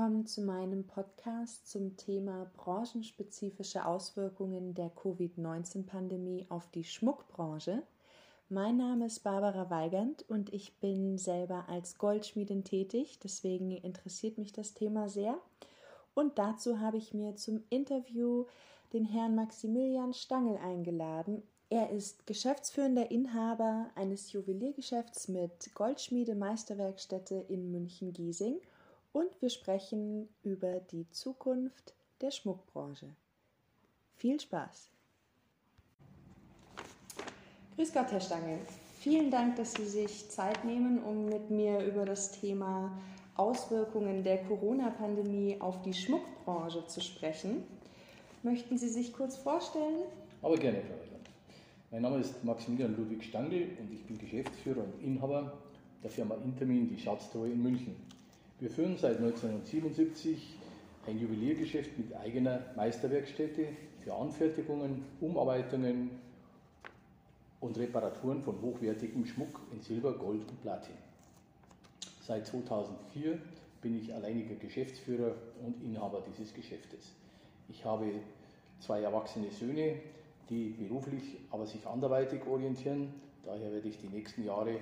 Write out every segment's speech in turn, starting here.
willkommen zu meinem Podcast zum Thema branchenspezifische Auswirkungen der Covid-19-Pandemie auf die Schmuckbranche. Mein Name ist Barbara Weigand und ich bin selber als Goldschmiedin tätig, deswegen interessiert mich das Thema sehr. Und dazu habe ich mir zum Interview den Herrn Maximilian Stangl eingeladen. Er ist geschäftsführender Inhaber eines Juweliergeschäfts mit Goldschmiede Meisterwerkstätte in München-Giesing und wir sprechen über die Zukunft der Schmuckbranche. Viel Spaß! Grüß Gott, Herr Stangl. Vielen Dank, dass Sie sich Zeit nehmen, um mit mir über das Thema Auswirkungen der Corona-Pandemie auf die Schmuckbranche zu sprechen. Möchten Sie sich kurz vorstellen? Aber gerne, Frau Weiland. Mein Name ist Maximilian Ludwig Stangl und ich bin Geschäftsführer und Inhaber der Firma Intermin, die Schatztruhe in München. Wir führen seit 1977 ein Juweliergeschäft mit eigener Meisterwerkstätte für Anfertigungen, Umarbeitungen und Reparaturen von hochwertigem Schmuck in Silber, Gold und Platin. Seit 2004 bin ich alleiniger Geschäftsführer und Inhaber dieses Geschäftes. Ich habe zwei erwachsene Söhne, die beruflich, aber sich anderweitig orientieren. Daher werde ich die nächsten Jahre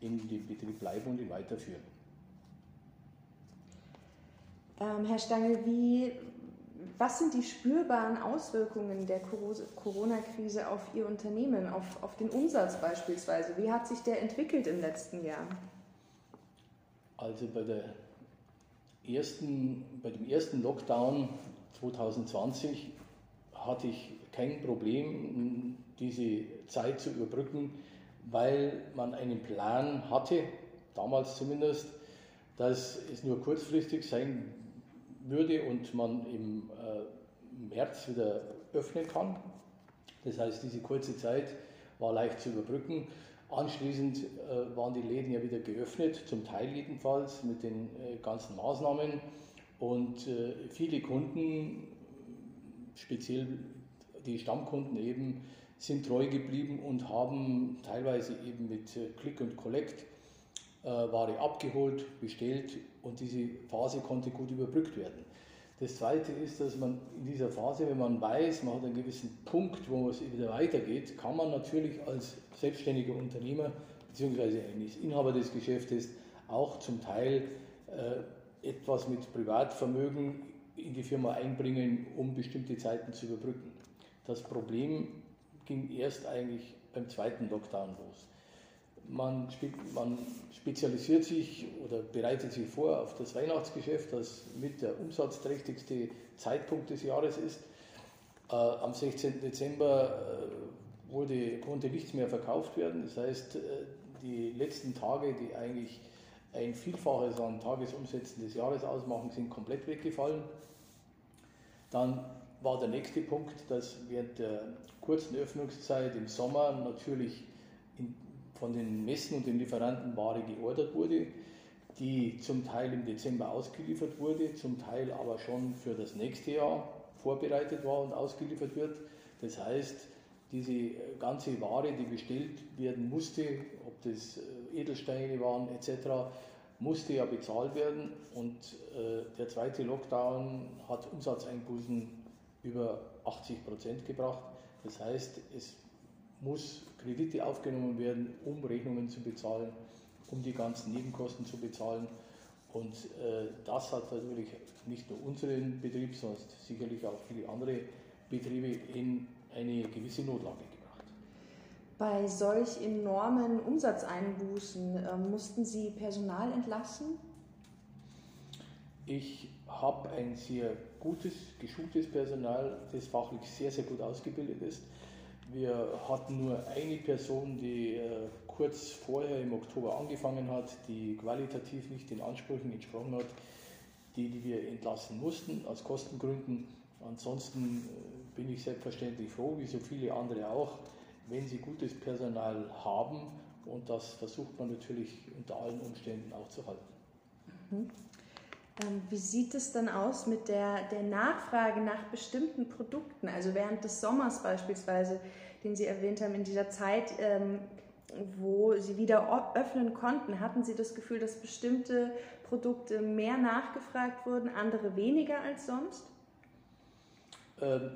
in dem Betrieb bleiben und ihn weiterführen. Ähm, Herr Stangl, wie, was sind die spürbaren Auswirkungen der Corona-Krise auf Ihr Unternehmen, auf, auf den Umsatz beispielsweise? Wie hat sich der entwickelt im letzten Jahr? Also bei, der ersten, bei dem ersten Lockdown 2020 hatte ich kein Problem, diese Zeit zu überbrücken, weil man einen Plan hatte, damals zumindest, dass es nur kurzfristig sein würde und man im äh, März wieder öffnen kann. Das heißt, diese kurze Zeit war leicht zu überbrücken. Anschließend äh, waren die Läden ja wieder geöffnet, zum Teil jedenfalls mit den äh, ganzen Maßnahmen. Und viele Kunden, speziell die Stammkunden eben, sind treu geblieben und haben teilweise eben mit Click und Collect Ware abgeholt, bestellt und diese Phase konnte gut überbrückt werden. Das Zweite ist, dass man in dieser Phase, wenn man weiß, man hat einen gewissen Punkt, wo es wieder weitergeht, kann man natürlich als selbstständiger Unternehmer bzw. eines Inhaber des Geschäftes auch zum Teil äh, etwas mit Privatvermögen in die Firma einbringen, um bestimmte Zeiten zu überbrücken. Das Problem ging erst eigentlich beim zweiten Lockdown los. Man, man, spezialisiert sich oder bereitet sich vor auf das Weihnachtsgeschäft, das mit der umsatzträchtigste Zeitpunkt des Jahres ist. Äh, am 16. Dezember äh, wurde, konnte nichts mehr verkauft werden. Das heißt, äh, die letzten Tage, die eigentlich ein Vielfaches an Tagesumsätzen des Jahres ausmachen, sind komplett weggefallen. Dann war der nächste Punkt, dass während der kurzen Öffnungszeit im Sommer natürlich in von den Messen und den Lieferanten Ware geordert wurde, die zum Teil im Dezember ausgeliefert wurde, zum Teil aber schon für das nächste Jahr vorbereitet war und ausgeliefert wird. Das heißt, diese ganze Ware, die bestellt werden musste, ob das äh, Edelsteine waren etc., musste ja bezahlt werden und äh, der zweite Lockdown hat Umsatzeinbußen über 80 Prozent gebracht. Das heißt, es muss Kredite aufgenommen werden, um Rechnungen zu bezahlen, um die ganzen Nebenkosten zu bezahlen. Und äh, das hat natürlich nicht nur unseren Betrieb, sondern sicherlich auch viele andere Betriebe in eine gewisse Notlage gebracht. Bei solch enormen Umsatzeinbußen äh, mussten Sie Personal entlassen? Ich habe ein sehr gutes, geschultes Personal, das fachlich sehr, sehr gut ausgebildet ist. Wir hatten nur eine Person, die äh, kurz vorher im Oktober angefangen hat, die qualitativ nicht den Ansprüchen entsprochen hat, die, die wir entlassen mussten aus Kostengründen. Ansonsten äh, bin ich selbstverständlich froh, wie so viele andere auch, wenn sie gutes Personal haben und das versucht man natürlich unter allen Umständen auch zu halten. Mhm. Ähm, wie sieht es dann aus mit der, der Nachfrage nach bestimmten Produkten? Also während des Sommers beispielsweise, den Sie erwähnt haben, in dieser Zeit, ähm, wo Sie wieder öffnen konnten, hatten Sie das Gefühl, dass bestimmte Produkte mehr nachgefragt wurden, andere weniger als sonst? Ähm,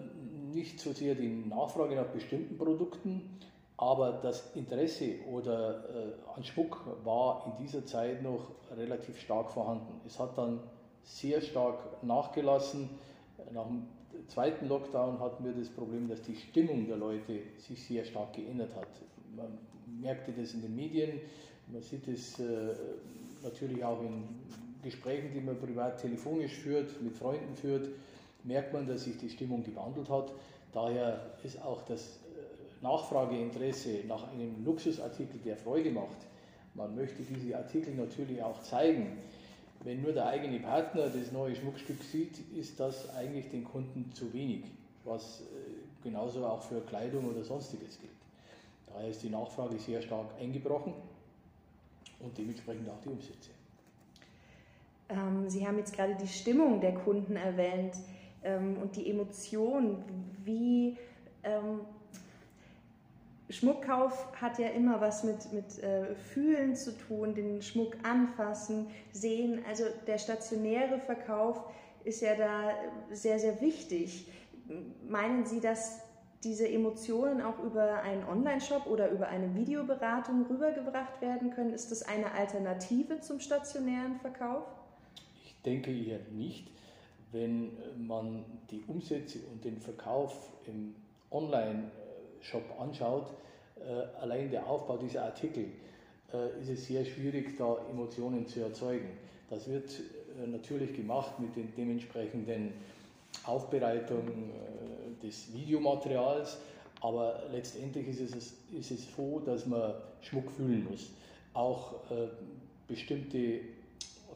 nicht so sehr die Nachfrage nach bestimmten Produkten, aber das Interesse oder äh, an Schmuck war in dieser Zeit noch relativ stark vorhanden. Es hat dann sehr stark nachgelassen. Nach dem zweiten Lockdown hatten wir das Problem, dass die Stimmung der Leute sich sehr stark geändert hat. Man merkte das in den Medien, man sieht es äh, natürlich auch in Gesprächen, die man privat telefonisch führt, mit Freunden führt, merkt man, dass sich die Stimmung gewandelt hat. Daher ist auch das Nachfrageinteresse nach einem Luxusartikel, der Freude macht. Man möchte diese Artikel natürlich auch zeigen. Wenn nur der eigene Partner das neue Schmuckstück sieht, ist das eigentlich den Kunden zu wenig, was äh, genauso auch für Kleidung oder sonstiges gilt. Daher ist die Nachfrage sehr stark eingebrochen und dementsprechend auch die Umsätze. Ähm, Sie haben jetzt gerade die Stimmung der Kunden erwähnt ähm, und die Emotion, wie Schmuckkauf hat ja immer was mit, mit äh, Fühlen zu tun, den Schmuck anfassen, sehen. Also der stationäre Verkauf ist ja da sehr, sehr wichtig. Meinen Sie, dass diese Emotionen auch über einen Online-Shop oder über eine Videoberatung rübergebracht werden können? Ist das eine Alternative zum stationären Verkauf? Ich denke eher nicht. Wenn man die Umsätze und den Verkauf im Online Shop anschaut, äh, allein der Aufbau dieser Artikel, äh, ist es sehr schwierig, da Emotionen zu erzeugen. Das wird äh, natürlich gemacht mit den dementsprechenden Aufbereitung des Videomaterials, aber letztendlich ist es, ist es so, dass man Schmuck fühlen muss. Auch bestimmte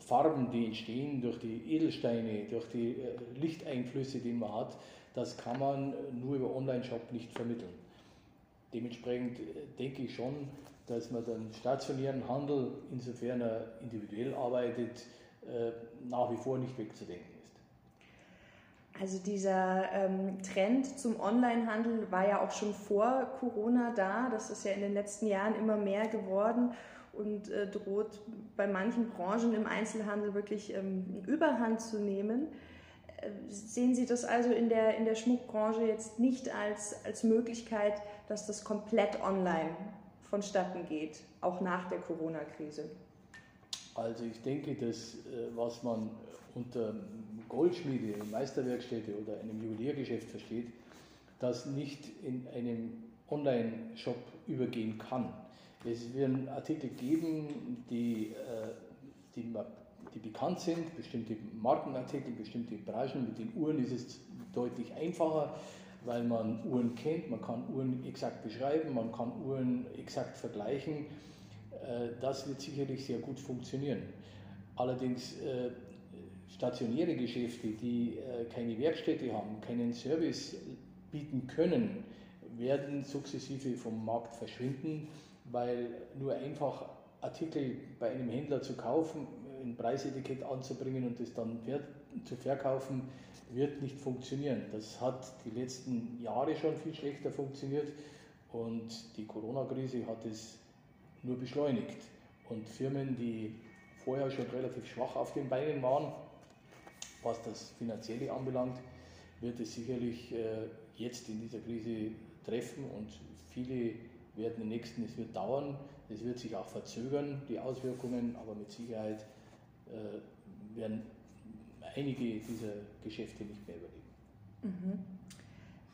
Farben, die entstehen durch die Edelsteine, durch die Lichteinflüsse, die man hat, das kann man nur über Online-Shop nicht vermitteln. Dementsprechend äh, denke ich schon, dass man den stationären Handel, insofern er individuell arbeitet, äh, nach wie vor nicht wegzudenken ist. Also dieser ähm, Trend zum Onlinehandel war ja auch schon vor Corona da. Das ist ja in den letzten Jahren immer mehr geworden und äh, droht bei manchen Branchen im Einzelhandel wirklich ähm, Überhand zu nehmen. Sehen Sie das also in der, in der Schmuckbranche jetzt nicht als, als Möglichkeit, dass das komplett online vonstatten geht, auch nach der Corona-Krise? Also ich denke, dass äh, was man unter Goldschmiede, Meisterwerkstätte oder einem Juweliergeschäft versteht, das nicht in einem Online-Shop übergehen kann. Es werden Artikel geben, die, äh, die, die bekannt sind, bestimmte Markenartikel, bestimmte Branchen. Mit den Uhren ist es deutlich einfacher weil man Uhren kennt, man kann Uhren exakt beschreiben, man kann Uhren exakt vergleichen. Äh, das wird sicherlich sehr gut funktionieren. Allerdings äh, stationäre Geschäfte, die äh, keine Werkstätte haben, keinen Service bieten können, werden sukzessive vom Markt verschwinden, weil nur einfach Artikel bei einem Händler zu kaufen, ein Preisetikett anzubringen und es dann zu verkaufen, wird nicht funktionieren. Das hat die letzten Jahre schon viel schlechter funktioniert und die Corona-Krise hat es nur beschleunigt. Und Firmen, die vorher schon relativ schwach auf den Beinen waren, was das Finanzielle anbelangt, wird es sicherlich äh, jetzt in dieser Krise treffen und viele werden im nächsten, es wird dauern, es wird sich auch verzögern, die Auswirkungen, aber mit Sicherheit äh, werden einige dieser Geschäfte nicht mehr überleben. Mhm.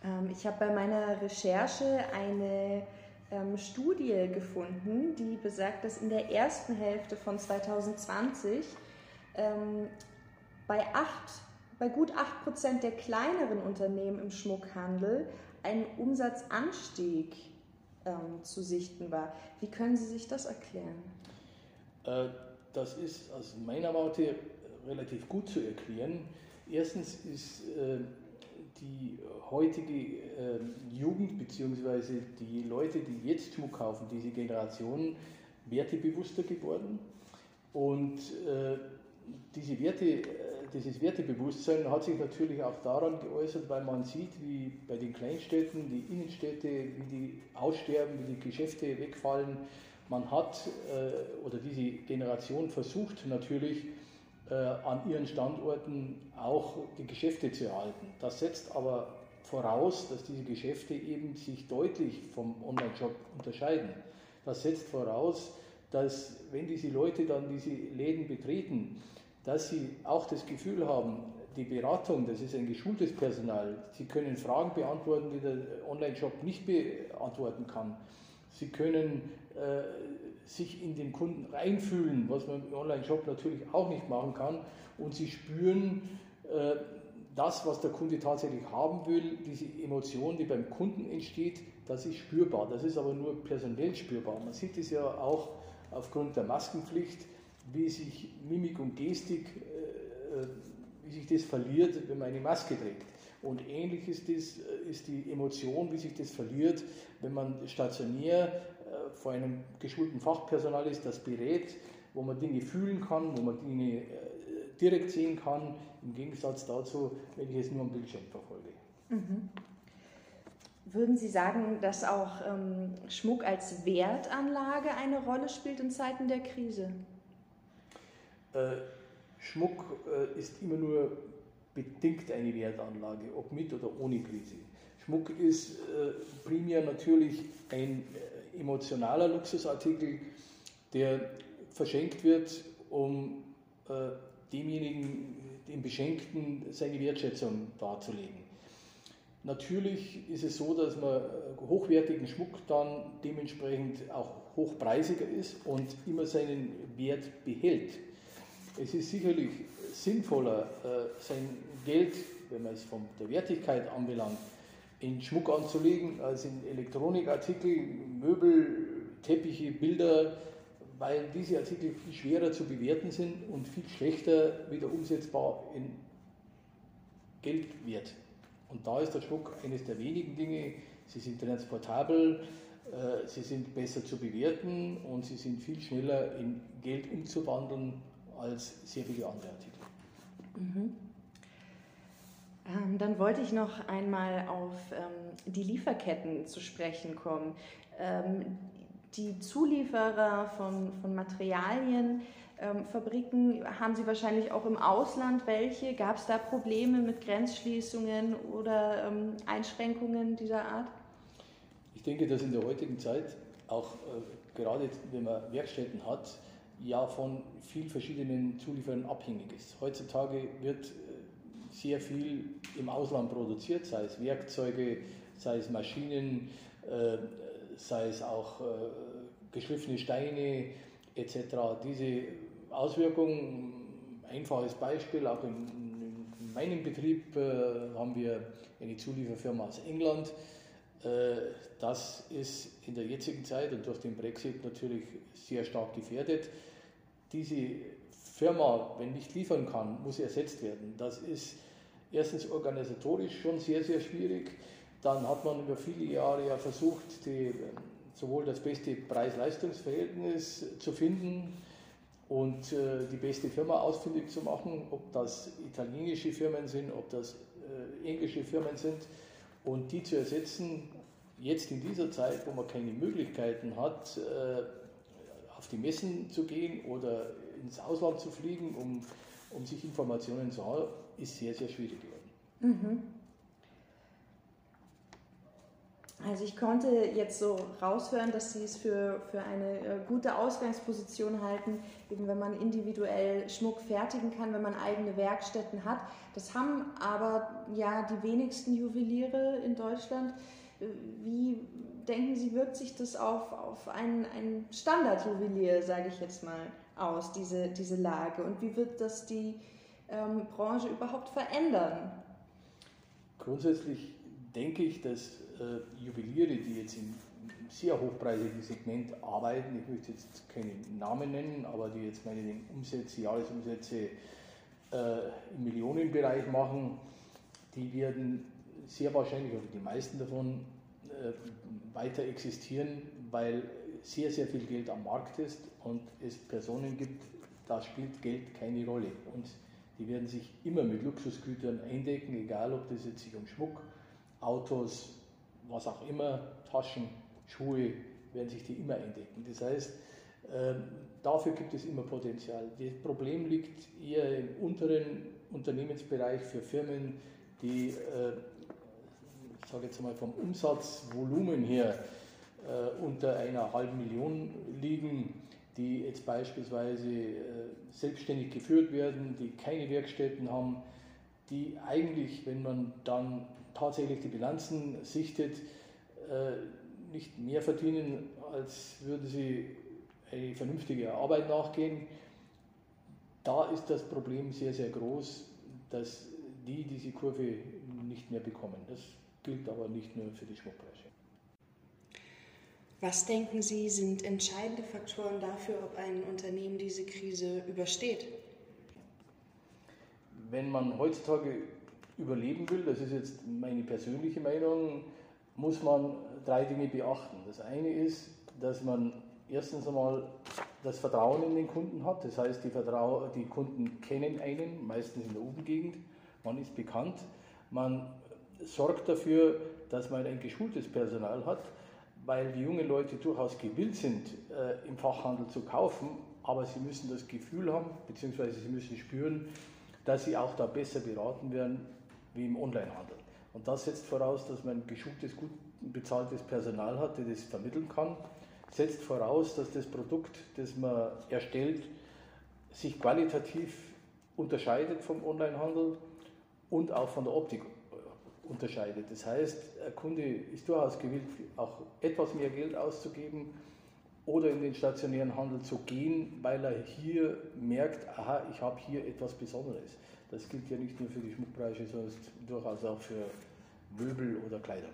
Ähm, ich habe bei meiner Recherche eine ähm, Studie gefunden, die besagt, dass in der ersten Hälfte von 2020 ähm, bei, acht, bei gut 8% der kleineren Unternehmen im Schmuckhandel ein Umsatzanstieg ähm, zu sichten war. Wie können Sie sich das erklären? Äh, das ist aus meiner Warte relativ gut zu erklären. Erstens ist äh, die heutige äh, Jugend bzw. die Leute, die jetzt Schmuck kaufen, diese Generation, wertebewusster geworden. Und äh, diese Werte, äh, dieses Wertebewusstsein hat sich natürlich auch daran geäußert, weil man sieht, wie bei den Kleinstädten die Innenstädte, wie die aussterben, wie die Geschäfte wegfallen. Man hat, äh, oder diese Generation versucht natürlich, äh, an ihren Standorten auch die Geschäfte zu erhalten. Das setzt aber voraus, dass diese Geschäfte eben sich deutlich vom Online-Shop unterscheiden. Das setzt voraus, dass wenn diese Leute dann diese Läden betreten, dass sie auch das Gefühl haben, die Beratung, das ist ein geschultes Personal. Sie können Fragen beantworten, die der Online-Shop nicht beantworten kann. Sie können sich in den Kunden reinfühlen, was man im Online-Shop natürlich auch nicht machen kann. Und sie spüren äh, das, was der Kunde tatsächlich haben will, diese Emotion, die beim Kunden entsteht, das ist spürbar. Das ist aber nur personell spürbar. Man sieht es ja auch aufgrund der Maskenpflicht, wie sich Mimik und Gestik, äh, äh wie sich das verliert, wenn man eine Maske trägt. Und ähnlich ist, das, äh, ist die Emotion, wie sich das verliert, wenn man stationär äh, vor einem geschulten Fachpersonal ist, das berät, wo man Dinge fühlen kann, wo man Dinge äh, direkt sehen kann, im Gegensatz dazu, wenn ich es nur am Bildschirm verfolge. Mhm. Würden Sie sagen, dass auch ähm, Schmuck als Wertanlage eine Rolle spielt in Zeiten der Krise? Äh, Schmuck äh, ist immer nur bedingt eine Wertanlage, ob mit oder ohne Krise. Schmuck ist äh, primär natürlich ein äh, emotionaler Luxusartikel, der verschenkt wird, um äh, demjenigen, dem Beschenkten, seine Wertschätzung darzulegen. Natürlich ist es so, dass man äh, hochwertigen Schmuck dann dementsprechend auch hochpreisiger ist und immer seinen Wert behält. Es ist sicherlich sinnvoller, äh, sein Geld, wenn man es von der Wertigkeit anbelangt, in Schmuck anzulegen als in Elektronikartikel, Möbel, Teppiche, Bilder, weil diese Artikel viel schwerer zu bewerten sind und viel schlechter wieder umsetzbar in Geldwert. Und da ist der Schmuck eines der wenigen Dinge. Sie sind transportabel, äh, sie sind besser zu bewerten und sie sind viel schneller in Geld umzuwandeln als sehr viele andere Artikel. Mhm. Ähm, dann wollte ich noch einmal auf ähm, die Lieferketten zu sprechen kommen. Ähm, die Zulieferer von, von Materialien, ähm, Fabriken, haben Sie wahrscheinlich auch im Ausland welche? Gab es da Probleme mit Grenzschließungen oder ähm, Einschränkungen dieser Art? Ich denke, dass in der heutigen Zeit auch äh, gerade wenn man Werkstätten hat, ja von vielen verschiedenen Zulieferern abhängig ist. Heutzutage wird sehr viel im Ausland produziert, sei es Werkzeuge, sei es Maschinen, äh, sei es auch äh, geschliffene Steine etc. Diese Auswirkungen, einfaches Beispiel, auch in, in meinem Betrieb haben wir eine Zulieferfirma aus England. Das ist in der jetzigen Zeit und durch den Brexit natürlich sehr stark gefährdet diese Firma, wenn nicht liefern kann, muss ersetzt werden. Das ist erstens organisatorisch schon sehr, sehr schwierig. Dann hat man über viele Jahre ja versucht, die, sowohl das beste Preis-Leistungs-Verhältnis zu finden und äh, die beste Firma ausfindig zu machen, ob das italienische Firmen sind, ob das äh, englische Firmen sind und die zu ersetzen, jetzt in dieser Zeit, wo man keine Möglichkeiten hat, äh, auf die Messen zu gehen oder ins Ausland zu fliegen, um, um sich Informationen zu haben, ist sehr, sehr schwierig geworden. Mhm. Also ich konnte jetzt so raushören, dass Sie es für, für eine äh, gute Ausgangsposition halten, eben wenn man individuell Schmuck fertigen kann, wenn man eigene Werkstätten hat. Das haben aber ja die wenigsten Juweliere in Deutschland. Wie denken Sie, wirkt sich das auf, auf ein, ein Standardjuwelier, sage ich jetzt mal, aus, diese, diese Lage? Und wie wird das die ähm, Branche überhaupt verändern? Grundsätzlich denke ich, dass äh, Juweliere, die jetzt im sehr hochpreisigen Segment arbeiten, ich möchte jetzt keinen Namen nennen, aber die jetzt meine Umsätze, Jahresumsätze äh, im Millionenbereich machen, die werden sehr wahrscheinlich, oder die meisten davon, äh, weiter existieren, weil sehr, sehr viel Geld am Markt ist und es Personen gibt, da spielt Geld keine Rolle. Und die werden sich immer mit Luxusgütern eindecken, egal ob das jetzt sich um Schmuck, Autos, was auch immer, Taschen, Schuhe, werden sich die immer eindecken. Das heißt, Ähm, dafür gibt es immer Potenzial. Das Problem liegt eher im unteren Unternehmensbereich für Firmen, die, äh, ich sage jetzt mal vom Umsatzvolumen her, äh, unter einer halben Million liegen, die jetzt beispielsweise äh, selbstständig geführt werden, die keine Werkstätten haben, die eigentlich, wenn man dann tatsächlich die Bilanzen sichtet, nicht mehr verdienen, als würden sie eine vernünftige Arbeit nachgehen. Da ist das Problem sehr, sehr groß, dass die diese Kurve nicht mehr bekommen. Das gilt aber nicht nur für die Schmuckbranche. Was denken Sie, sind entscheidende Faktoren dafür, ob ein Unternehmen diese Krise übersteht? Wenn man heutzutage überleben will, das ist jetzt meine persönliche Meinung, muss man drei Dinge beachten. Das eine ist, dass man erstens einmal das Vertrauen in den Kunden hat. Das heißt, die, Vertrau die Kunden kennen einen, meistens in der Umgegend. Man ist bekannt. Man sorgt dafür, dass man ein geschultes Personal hat, weil die jungen Leute durchaus gewillt sind, äh, im Fachhandel zu kaufen, aber sie müssen das Gefühl haben, beziehungsweise sie müssen spüren, dass sie auch da besser beraten werden wie im Onlinehandel. Und das setzt voraus, dass man geschultes, gut bezahltes Personal hat, das das vermitteln kann setzt voraus, dass das Produkt, das man erstellt, sich qualitativ unterscheidet vom Onlinehandel und auch von der Optik unterscheidet. Das heißt, ein Kunde ist durchaus gewillt, auch etwas mehr Geld auszugeben oder in den stationären Handel zu gehen, weil er hier merkt, aha, ich habe hier etwas Besonderes. Das gilt ja nicht nur für die Schmuckbranche, sondern durchaus auch für Möbel oder Kleidung.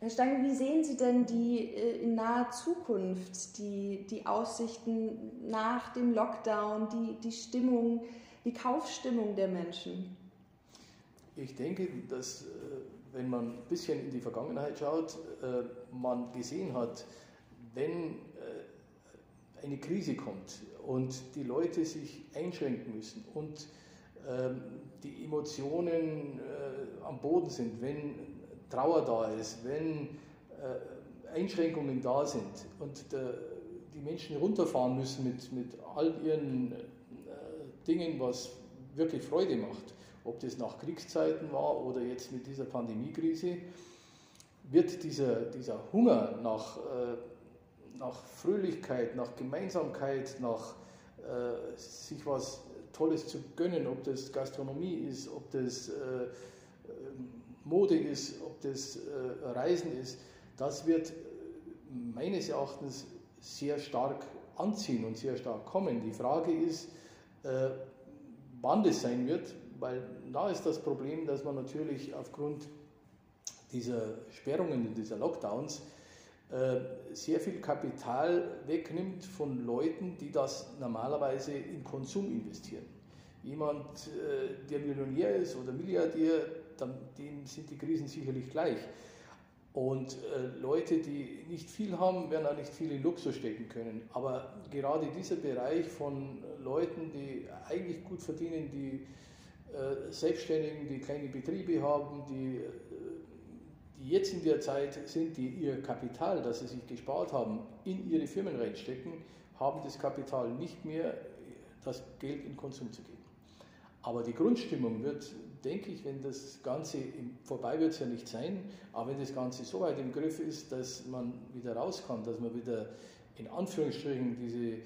Herr Stange, wie sehen Sie denn die äh, in naher Zukunft, die, die Aussichten nach dem Lockdown, die, die Stimmung, die Kaufstimmung der Menschen? Ich denke, dass äh, wenn man ein bisschen in die Vergangenheit schaut, äh, man gesehen hat, wenn eine Krise kommt und die Leute sich einschränken müssen und ähm, die Emotionen am Boden sind, wenn Trauer da ist, wenn äh, Einschränkungen da sind und die Menschen runterfahren müssen mit, mit all ihren äh, Dingen, was wirklich Freude macht, ob das nach Kriegszeiten war oder jetzt mit dieser Pandemiekrise, wird dieser, dieser Hunger nach, äh, nach Fröhlichkeit, nach Gemeinsamkeit, nach äh, sich was Tolles zu gönnen, ob das Gastronomie ist, ob das äh, Mode ist, ob das äh, Reisen ist, das wird äh, meines Erachtens sehr stark anziehen und sehr stark kommen. Die Frage ist, äh, wann das sein wird, weil da ist das Problem, dass man natürlich aufgrund dieser Sperrungen, dieser Lockdowns, sehr viel Kapital wegnimmt von Leuten, die das normalerweise in Konsum investieren. Jemand, der Millionär ist oder Milliardär, denen sind die Krisen sicherlich gleich. Und äh, Leute, die nicht viel haben, werden auch nicht viel in Luxus stecken können. Aber gerade dieser Bereich von Leuten, die eigentlich gut verdienen, die äh, Selbstständigen, die kleine Betriebe haben, die, äh, die jetzt in der Zeit sind, die ihr Kapital, das sie sich gespart haben, in ihre Firmen reinstecken, haben das Kapital nicht mehr, das Geld in Konsum zu geben. Aber die Grundstimmung wird denke ich, wenn das Ganze vorbei wird es ja nicht sein, aber wenn das Ganze so weit im Griff ist, dass man wieder raus kann, dass man wieder in Anführungsstrichen diese,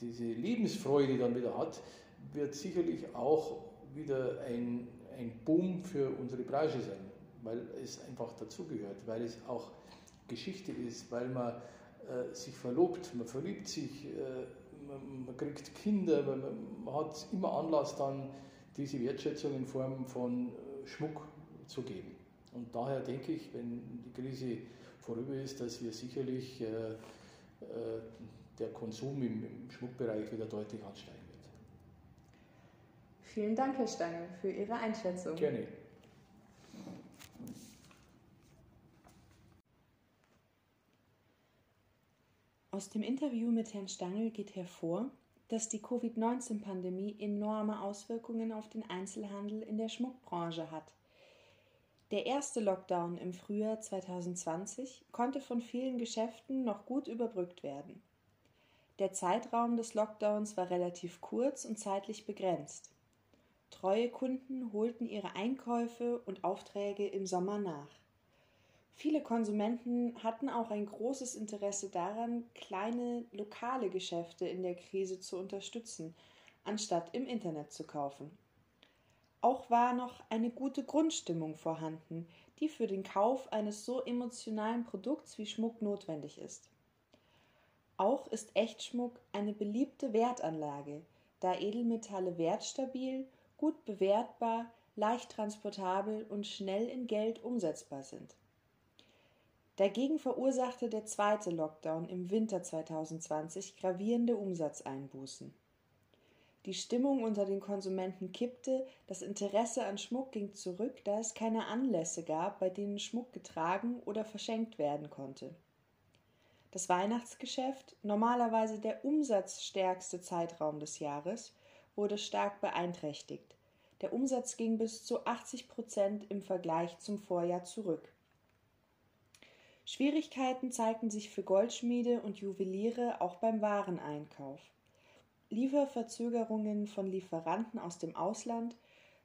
diese Lebensfreude dann wieder hat, wird sicherlich auch wieder ein, ein Boom für unsere Branche sein, weil es einfach dazugehört, weil es auch Geschichte ist, weil man äh, sich verlobt, man verliebt sich, äh, man, man, kriegt Kinder, man, man hat immer Anlass dann diese Wertschätzung in Form von äh, Schmuck zu geben. Und daher denke ich, wenn die Krise vorüber ist, dass wir sicherlich äh, äh, der Konsum im, im Schmuckbereich wieder deutlich ansteigen. Vielen Dank, Herr Stange, für Ihre Einschätzung. Gerne. Aus dem Interview mit Herrn Stangl geht hervor, dass die Covid-19-Pandemie enorme Auswirkungen auf den Einzelhandel in der Schmuckbranche hat. Der erste Lockdown im Frühjahr 2020 konnte von vielen Geschäften noch gut überbrückt werden. Der Zeitraum des Lockdowns war relativ kurz und zeitlich begrenzt. Treue Kunden holten ihre Einkäufe und Aufträge im Sommer nach. Viele Konsumenten hatten auch ein großes Interesse daran, kleine lokale Geschäfte in der Krise zu unterstützen, anstatt im Internet zu kaufen. Auch war noch eine gute Grundstimmung vorhanden, die für den Kauf eines so emotionalen Produkts wie Schmuck notwendig ist. Auch ist Echtschmuck eine beliebte Wertanlage, da Edelmetalle wertstabil, gut bewertbar, leicht transportabel und schnell in Geld umsetzbar sind. Dagegen verursachte der zweite Lockdown im Winter 2020 gravierende Umsatzeinbußen. Die Stimmung unter den Konsumenten kippte, das Interesse an Schmuck ging zurück, da es keine Anlässe gab, bei denen Schmuck getragen oder verschenkt werden konnte. Das Weihnachtsgeschäft, normalerweise der umsatzstärkste Zeitraum des Jahres, wurde stark beeinträchtigt. Der Umsatz ging bis zu 80 Prozent im Vergleich zum Vorjahr zurück. Schwierigkeiten zeigten sich für Goldschmiede und Juweliere auch beim Wareneinkauf. Lieferverzögerungen von Lieferanten aus dem Ausland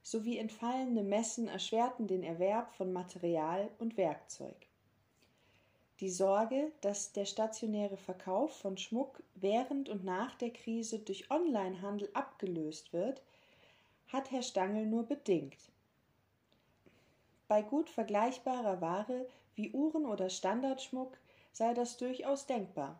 sowie entfallende Messen erschwerten den Erwerb von Material und Werkzeug. Die Sorge, dass der stationäre Verkauf von Schmuck während und nach der Krise durch Onlinehandel abgelöst wird, hat Herr Stangl nur bedingt. Bei gut vergleichbarer Ware wie Uhren oder Standardschmuck sei das durchaus denkbar.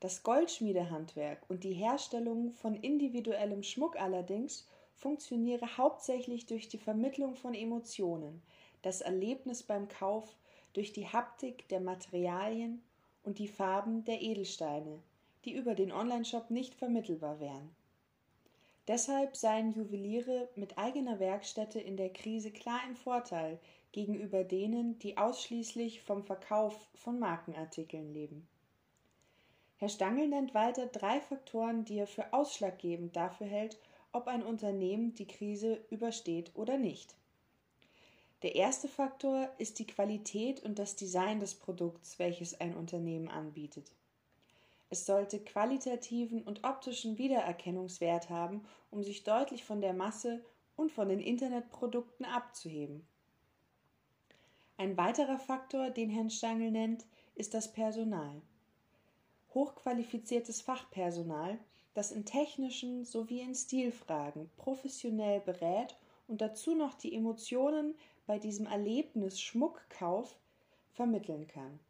Das Goldschmiedehandwerk und die Herstellung von individuellem Schmuck allerdings funktioniere hauptsächlich durch die Vermittlung von Emotionen, das Erlebnis beim Kauf, durch die Haptik der Materialien und die Farben der Edelsteine, die über den Onlineshop nicht vermittelbar wären. Deshalb seien Juweliere mit eigener Werkstätte in der Krise klar im Vorteil gegenüber denen, die ausschließlich vom Verkauf von Markenartikeln leben. Herr Stangl nennt weiter drei Faktoren, die er für ausschlaggebend dafür hält, ob ein Unternehmen die Krise übersteht oder nicht. Der erste Faktor ist die Qualität und das Design des Produkts, welches ein Unternehmen anbietet. Es sollte qualitativen und optischen Wiedererkennungswert haben, um sich deutlich von der Masse und von den Internetprodukten abzuheben. Ein weiterer Faktor, den Herrn Stangl nennt, ist das Personal hochqualifiziertes Fachpersonal, das in technischen sowie in Stilfragen professionell berät und dazu noch die Emotionen bei diesem Erlebnis Schmuckkauf vermitteln kann.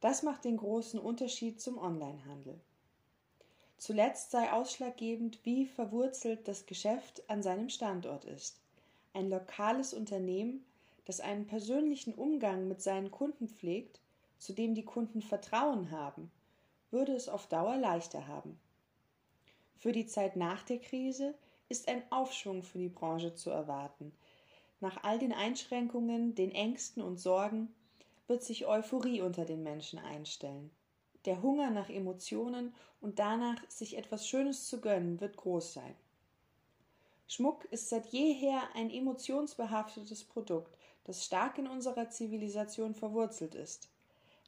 Das macht den großen Unterschied zum Onlinehandel. Zuletzt sei ausschlaggebend, wie verwurzelt das Geschäft an seinem Standort ist. Ein lokales Unternehmen, das einen persönlichen Umgang mit seinen Kunden pflegt zu dem die Kunden Vertrauen haben, würde es auf Dauer leichter haben. Für die Zeit nach der Krise ist ein Aufschwung für die Branche zu erwarten. Nach all den Einschränkungen, den Ängsten und Sorgen wird sich Euphorie unter den Menschen einstellen. Der Hunger nach Emotionen und danach, sich etwas Schönes zu gönnen, wird groß sein. Schmuck ist seit jeher ein emotionsbehaftetes Produkt, das stark in unserer Zivilisation verwurzelt ist.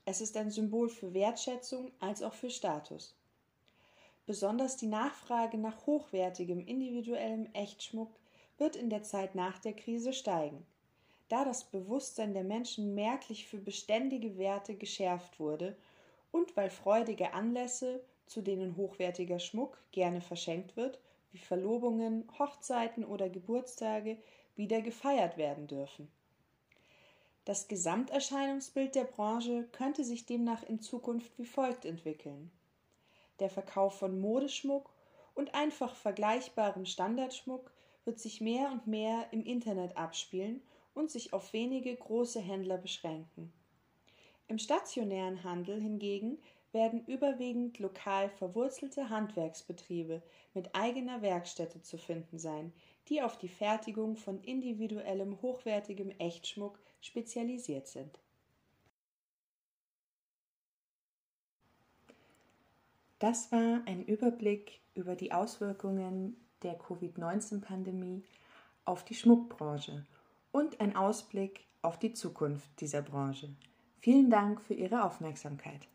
Es ist ein Symbol für Wertschätzung als auch für Status. Besonders die Nachfrage nach hochwertigem individuellem Echtschmuck wird in der Zeit nach der Krise steigen, da das Bewusstsein der Menschen merklich für beständige Werte geschärft wurde und weil freudige Anlässe, zu denen hochwertiger Schmuck gerne verschenkt wird, wie Verlobungen, Hochzeiten oder Geburtstage, wieder gefeiert werden dürfen. Das Gesamterscheinungsbild der Branche könnte sich demnach in Zukunft wie folgt entwickeln. Der Verkauf von Modeschmuck und einfach vergleichbarem Standardschmuck wird sich mehr und mehr im Internet abspielen und sich auf wenige große Händler beschränken. Im stationären Handel hingegen werden überwiegend lokal verwurzelte Handwerksbetriebe mit eigener Werkstätte zu finden sein, die auf die Fertigung von individuellem hochwertigem Echtschmuck spezialisiert sind. Das war ein Überblick über die Auswirkungen der Covid-19-Pandemie auf die Schmuckbranche und ein Ausblick auf die Zukunft dieser Branche. Vielen Dank für Ihre Aufmerksamkeit.